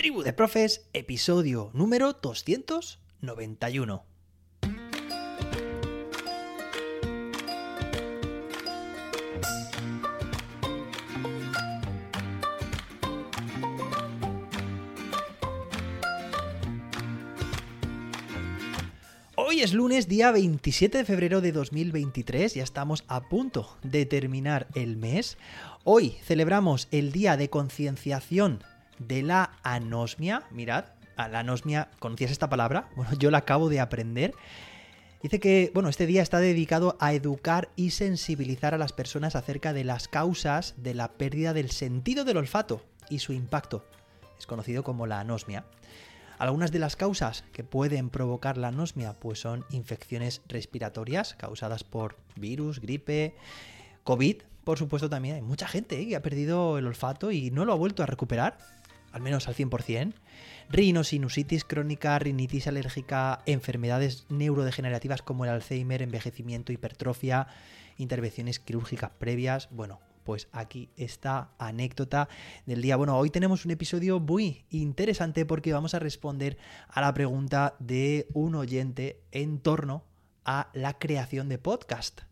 Tribu de Profes, episodio número 291. Hoy es lunes, día 27 de febrero de 2023, ya estamos a punto de terminar el mes. Hoy celebramos el Día de Concienciación de la Anosmia. Mirad, la anosmia, ¿conocías esta palabra? Bueno, yo la acabo de aprender. Dice que, bueno, este día está dedicado a educar y sensibilizar a las personas acerca de las causas de la pérdida del sentido del olfato y su impacto. Es conocido como la anosmia. Algunas de las causas que pueden provocar la anosmia pues son infecciones respiratorias causadas por virus, gripe, COVID, por supuesto también. Hay mucha gente ¿eh? que ha perdido el olfato y no lo ha vuelto a recuperar, al menos al 100%. Rinosinusitis crónica, rinitis alérgica, enfermedades neurodegenerativas como el Alzheimer, envejecimiento, hipertrofia, intervenciones quirúrgicas previas, bueno, pues aquí esta anécdota del día. Bueno, hoy tenemos un episodio muy interesante porque vamos a responder a la pregunta de un oyente en torno a la creación de podcast.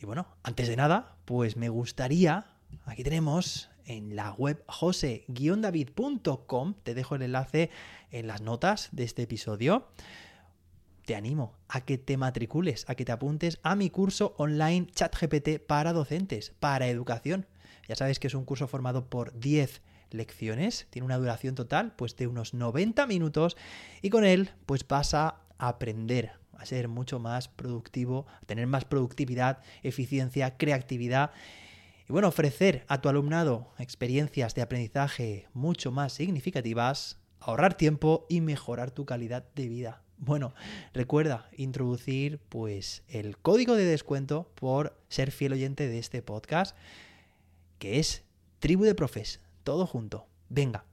Y bueno, antes de nada, pues me gustaría, aquí tenemos en la web jose-david.com, te dejo el enlace en las notas de este episodio te animo a que te matricules, a que te apuntes a mi curso online ChatGPT para docentes, para educación. Ya sabes que es un curso formado por 10 lecciones, tiene una duración total pues de unos 90 minutos y con él pues vas a aprender a ser mucho más productivo, a tener más productividad, eficiencia, creatividad y bueno, ofrecer a tu alumnado experiencias de aprendizaje mucho más significativas, ahorrar tiempo y mejorar tu calidad de vida. Bueno, recuerda introducir pues el código de descuento por ser fiel oyente de este podcast, que es Tribu de Profes, todo junto. Venga.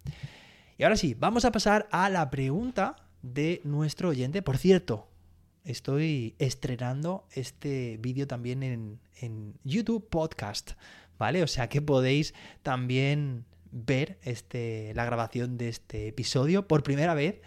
Y ahora sí, vamos a pasar a la pregunta de nuestro oyente. Por cierto, estoy estrenando este vídeo también en, en, YouTube Podcast, ¿vale? O sea que podéis también ver este, la grabación de este episodio por primera vez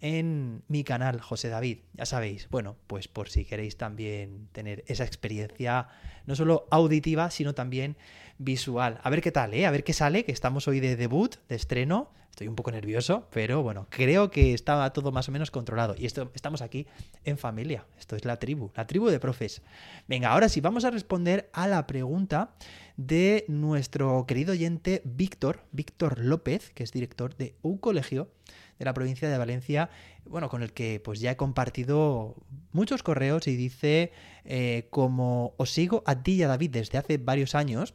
en mi canal, José David. Ya sabéis, bueno, pues por si queréis también tener esa experiencia, no solo auditiva, sino también visual. A ver qué tal, ¿eh? A ver qué sale, que estamos hoy de debut, de estreno. Estoy un poco nervioso, pero bueno, creo que estaba todo más o menos controlado. Y esto, estamos aquí en familia. Esto es la tribu, la tribu de profes. Venga, ahora sí, vamos a responder a la pregunta de nuestro querido oyente Víctor, Víctor López, que es director de un colegio de la provincia de Valencia, bueno, con el que pues ya he compartido muchos correos y dice, eh, como os sigo a ti y a David desde hace varios años,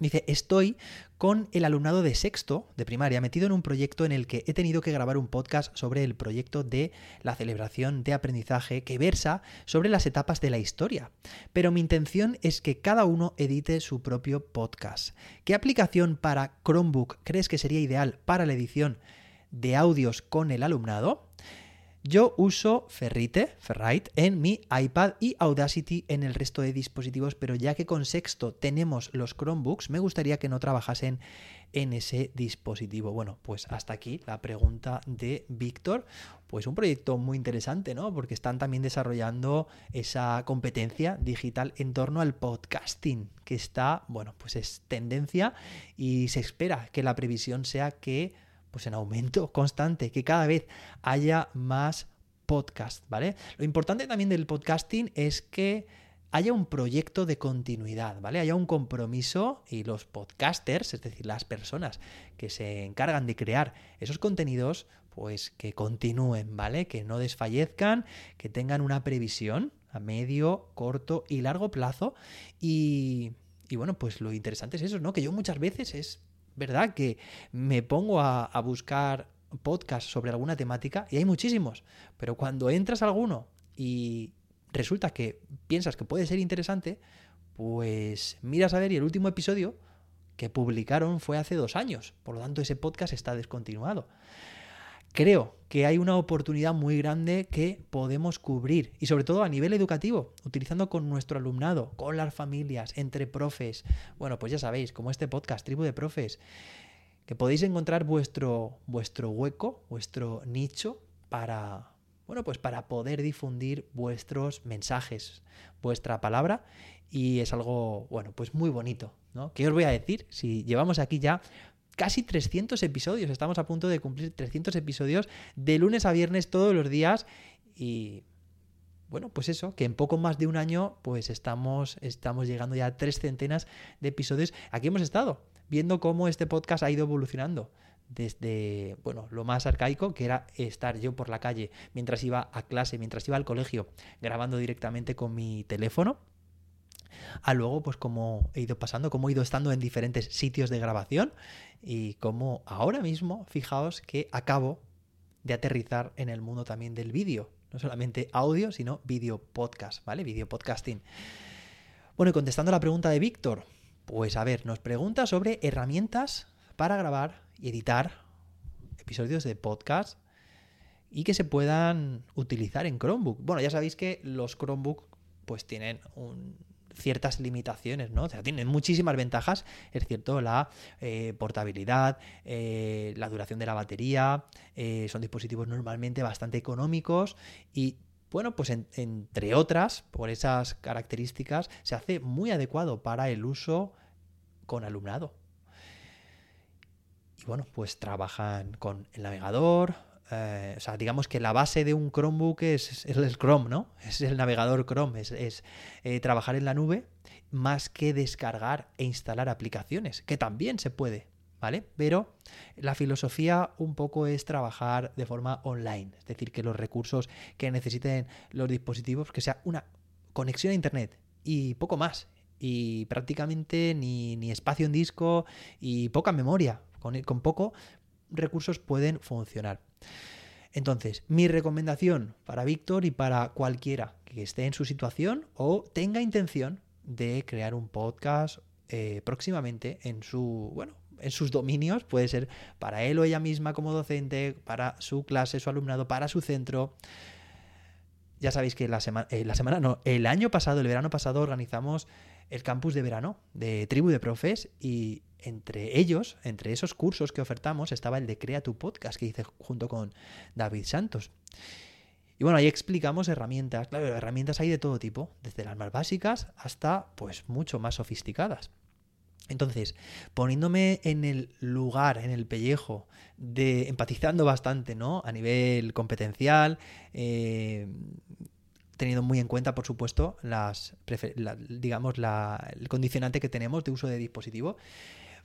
Dice, estoy con el alumnado de sexto de primaria metido en un proyecto en el que he tenido que grabar un podcast sobre el proyecto de la celebración de aprendizaje que versa sobre las etapas de la historia. Pero mi intención es que cada uno edite su propio podcast. ¿Qué aplicación para Chromebook crees que sería ideal para la edición de audios con el alumnado. Yo uso Ferrite, Ferrite, en mi iPad y Audacity en el resto de dispositivos, pero ya que con Sexto tenemos los Chromebooks, me gustaría que no trabajasen en ese dispositivo. Bueno, pues hasta aquí la pregunta de Víctor. Pues un proyecto muy interesante, ¿no? Porque están también desarrollando esa competencia digital en torno al podcasting, que está, bueno, pues es tendencia y se espera que la previsión sea que pues en aumento constante, que cada vez haya más podcast, ¿vale? Lo importante también del podcasting es que haya un proyecto de continuidad, ¿vale? Haya un compromiso y los podcasters, es decir, las personas que se encargan de crear esos contenidos, pues que continúen, ¿vale? Que no desfallezcan, que tengan una previsión a medio, corto y largo plazo y, y bueno, pues lo interesante es eso, ¿no? Que yo muchas veces es verdad que me pongo a, buscar podcasts sobre alguna temática y hay muchísimos, pero cuando entras a alguno y resulta que piensas que puede ser interesante, pues miras a ver y el último episodio que publicaron fue hace dos años, por lo tanto ese podcast está descontinuado. Creo que hay una oportunidad muy grande que podemos cubrir y sobre todo a nivel educativo, utilizando con nuestro alumnado, con las familias, entre profes. Bueno, pues ya sabéis, como este podcast, Tribu de Profes, que podéis encontrar vuestro, vuestro hueco, vuestro nicho para, bueno, pues para poder difundir vuestros mensajes, vuestra palabra y es algo, bueno, pues muy bonito, ¿no? ¿Qué os voy a decir? Si llevamos aquí ya casi 300 episodios, estamos a punto de cumplir 300 episodios de lunes a viernes todos los días. Y bueno, pues eso, que en poco más de un año pues estamos, estamos llegando ya a tres centenas de episodios. Aquí hemos estado viendo cómo este podcast ha ido evolucionando desde, bueno, lo más arcaico, que era estar yo por la calle mientras iba a clase, mientras iba al colegio, grabando directamente con mi teléfono, a luego, pues cómo he ido pasando, cómo he ido estando en diferentes sitios de grabación y cómo ahora mismo, fijaos que acabo de aterrizar en el mundo también del vídeo. No solamente audio, sino vídeo podcast, ¿vale? Vídeo podcasting. Bueno, y contestando a la pregunta de Víctor, pues a ver, nos pregunta sobre herramientas para grabar y editar episodios de podcast y que se puedan utilizar en Chromebook. Bueno, ya sabéis que los Chromebook pues tienen un, ciertas limitaciones, ¿no? O sea, tienen muchísimas ventajas, es cierto, la eh, portabilidad, eh, la duración de la batería, eh, son dispositivos normalmente bastante económicos y bueno, pues entre otras, por esas características, se hace muy adecuado para el uso con alumnado. Y bueno, pues trabajan con el navegador, eh, o sea, digamos que la base de un Chromebook es, el Chrome, ¿no? Es el navegador Chrome, es, eh, trabajar en la nube más que descargar e instalar aplicaciones, que también se puede, ¿vale? Pero la filosofía un poco es trabajar de forma online, es decir, que los recursos que necesiten los dispositivos, que sea una conexión a Internet y poco más. Y prácticamente ni, espacio en disco y poca memoria. Con, con poco recursos pueden funcionar. Entonces, mi recomendación para Víctor y para cualquiera que esté en su situación o tenga intención de crear un podcast eh, próximamente en su, bueno, en sus dominios, puede ser para él o ella misma como docente, para su clase, su alumnado, para su centro. Ya sabéis que la semana, eh, la semana no, el año pasado, el verano pasado, organizamos el campus de verano de Tribu de Profes y entre ellos, entre esos cursos que ofertamos, estaba el de Crea tu podcast que hice junto con David Santos. Y bueno, ahí explicamos herramientas, claro, herramientas hay de todo tipo, desde las más básicas hasta pues mucho más sofisticadas. Entonces, poniéndome en el lugar, en el pellejo, de empatizando bastante, ¿no? A nivel competencial, eh, teniendo muy en cuenta, por supuesto, las, digamos, el condicionante que tenemos de uso de dispositivo.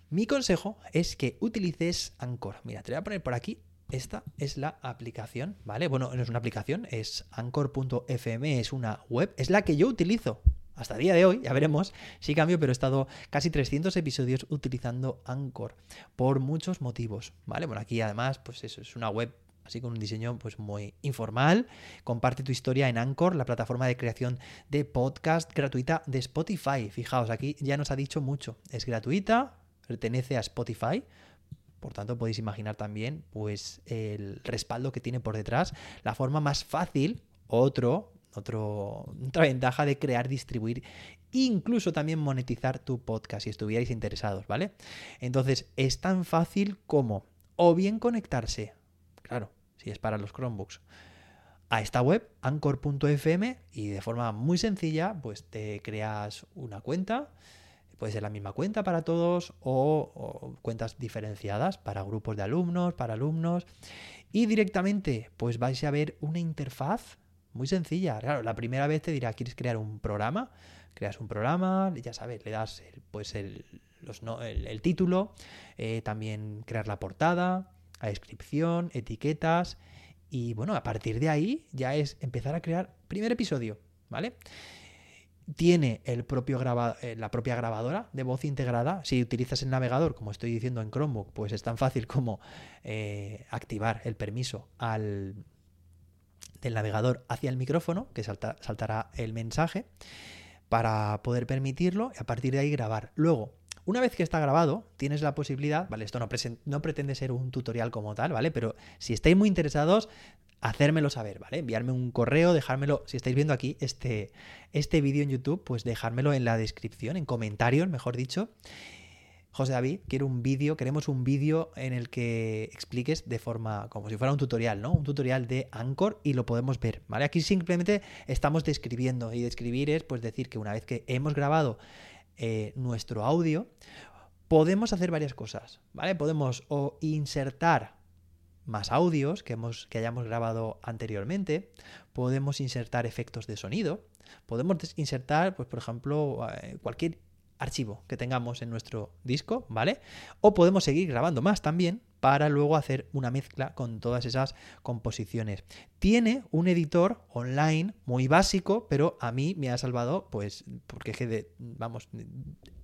Mi consejo es que utilices Anchor. Mira, te voy a poner por aquí. Esta es la aplicación, ¿vale? Bueno, no es una aplicación, es anchor.fm, es una web, es la que yo utilizo hasta el día de hoy, ya veremos si cambio, pero he estado casi 300 episodios utilizando Anchor por muchos motivos, ¿vale? Bueno, aquí además, pues eso, es una web así con un diseño pues muy informal. Comparte tu historia en Anchor, la plataforma de creación de podcast gratuita de Spotify. Fijaos, aquí ya nos ha dicho mucho. Es gratuita, pertenece a Spotify. Por tanto, podéis imaginar también pues, el respaldo que tiene por detrás. La forma más fácil, otro, otro, otra ventaja de crear, distribuir incluso también monetizar tu podcast si estuvierais interesados, ¿vale? Entonces, es tan fácil como o bien conectarse, claro, si es para los Chromebooks, a esta web, anchor.fm, y de forma muy sencilla, pues te creas una cuenta Puede ser la misma cuenta para todos o, cuentas diferenciadas para grupos de alumnos, para alumnos. Y directamente, pues vais a ver una interfaz muy sencilla. Claro, la primera vez te dirá, ¿quieres crear un programa? Creas un programa, ya sabes, le das el, pues el, el, título, eh, también crear la portada, la descripción, etiquetas. Y bueno, a partir de ahí ya es empezar a crear primer episodio, ¿vale? tiene el propio eh, la propia grabadora de voz integrada. Si utilizas el navegador, como estoy diciendo en Chromebook, pues es tan fácil como eh, activar el permiso al, del navegador hacia el micrófono, que saltará el mensaje, para poder permitirlo y a partir de ahí grabar. Luego, una vez que está grabado, tienes la posibilidad, vale, esto no, no, pretende ser un tutorial como tal, ¿vale? Pero si estáis muy interesados, hacérmelo saber, ¿vale? Enviarme un correo, dejármelo, si estáis viendo aquí este, este vídeo en YouTube, pues dejármelo en la descripción, en comentarios, mejor dicho. José David, quiero un vídeo, queremos un vídeo en el que expliques de forma como si fuera un tutorial, ¿no? Un tutorial de Anchor y lo podemos ver, ¿vale? Aquí simplemente estamos describiendo y describir es pues decir que una vez que hemos grabado eh, nuestro audio, podemos hacer varias cosas, ¿vale? Podemos insertar más audios que, hemos, que hayamos grabado anteriormente, podemos insertar efectos de sonido, podemos insertar, pues por ejemplo, eh, cualquier archivo que tengamos en nuestro disco, ¿vale? O podemos seguir grabando más también para luego hacer una mezcla con todas esas composiciones. Tiene un editor online muy básico, pero a mí me ha salvado, pues, porque es que, de, vamos,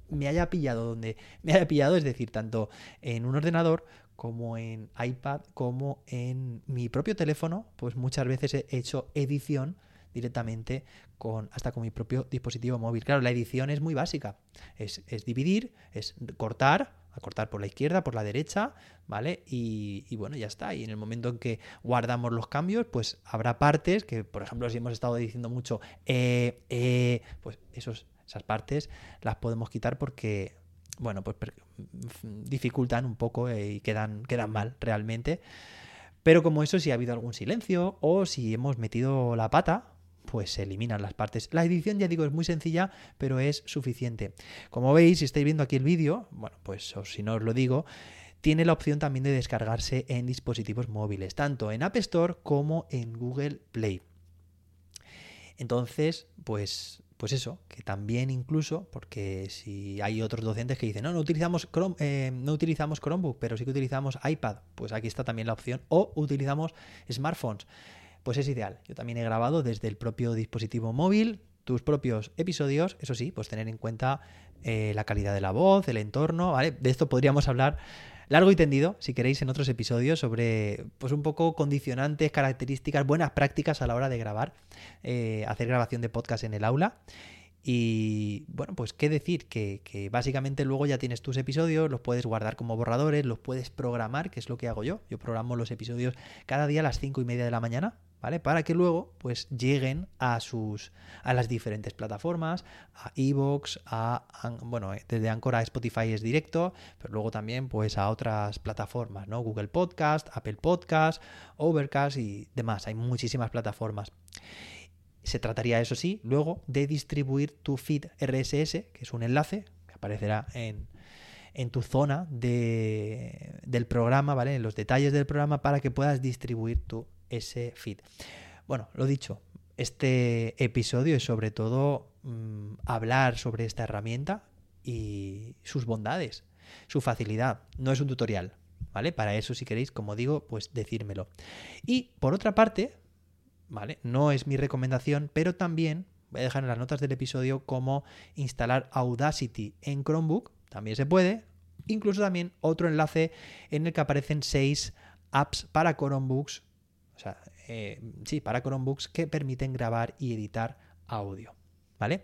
me haya pillado donde me haya pillado, es decir, tanto en un ordenador como en iPad, como en mi propio teléfono, pues muchas veces he hecho edición directamente con hasta con mi propio dispositivo móvil. Claro, la edición es muy básica. Es, dividir, es cortar, a cortar por la izquierda, por la derecha, ¿vale? Y, bueno, ya está. Y en el momento en que guardamos los cambios, pues habrá partes que, por ejemplo, si hemos estado diciendo mucho, eh, eh, pues esos, esas partes las podemos quitar porque, bueno, pues dificultan un poco eh, y quedan, quedan mal realmente. Pero como eso, si ha habido algún silencio o si hemos metido la pata, pues se eliminan las partes. La edición, ya digo, es muy sencilla, pero es suficiente. Como veis, si estáis viendo aquí el vídeo, bueno, pues si no os lo digo, tiene la opción también de descargarse en dispositivos móviles, tanto en App Store como en Google Play. Entonces, pues, pues eso, que también incluso, porque si hay otros docentes que dicen, no, no utilizamos, Chrome, eh, no utilizamos Chromebook, pero sí que utilizamos iPad, pues aquí está también la opción, o utilizamos smartphones pues es ideal. Yo también he grabado desde el propio dispositivo móvil tus propios episodios, eso sí, pues tener en cuenta eh, la calidad de la voz, el entorno, ¿vale? De esto podríamos hablar largo y tendido, si queréis, en otros episodios sobre, pues un poco condicionantes, características, buenas prácticas a la hora de grabar, eh, hacer grabación de podcast en el aula. Y bueno, pues qué decir, que, que, básicamente luego ya tienes tus episodios, los puedes guardar como borradores, los puedes programar, que es lo que hago yo. Yo programo los episodios cada día a las cinco y media de la mañana, ¿vale? Para que luego pues lleguen a sus a las diferentes plataformas, a Evox, a bueno, eh, desde Anchor a Spotify es directo, pero luego también pues a otras plataformas, ¿no? Google Podcast, Apple Podcast, Overcast y demás, hay muchísimas plataformas. Se trataría, eso sí, luego de distribuir tu feed RSS, que es un enlace que aparecerá en, en tu zona de, del programa, ¿vale? En los detalles del programa para que puedas distribuir tu ese feed. Bueno, lo dicho, este episodio es sobre todo mm, hablar sobre esta herramienta y sus bondades, su facilidad. No es un tutorial, ¿vale? Para eso, si queréis, como digo, pues decírmelo. Y por otra parte, ¿vale? No es mi recomendación, pero también voy a dejar en las notas del episodio cómo instalar Audacity en Chromebook. También se puede. Incluso también otro enlace en el que aparecen seis apps para Chromebooks o sea, eh, sí, para Chromebooks que permiten grabar y editar audio. ¿Vale?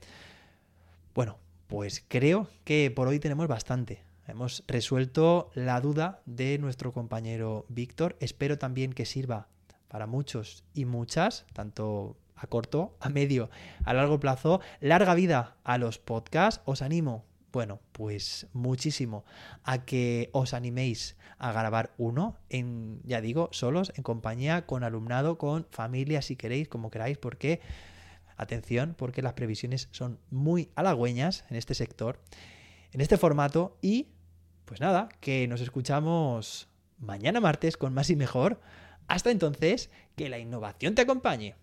Bueno, pues creo que por hoy tenemos bastante. Hemos resuelto la duda de nuestro compañero Víctor. Espero también que sirva para muchos y muchas, tanto a corto, a medio, a largo plazo. Larga vida a los podcasts. Os animo bueno, pues muchísimo a que os animéis a grabar uno, en, ya digo, solos, en compañía, con alumnado, con familia, si queréis, como queráis, porque, atención, porque las previsiones son muy halagüeñas en este sector, en este formato, y pues nada, que nos escuchamos mañana martes con más y mejor. Hasta entonces, que la innovación te acompañe.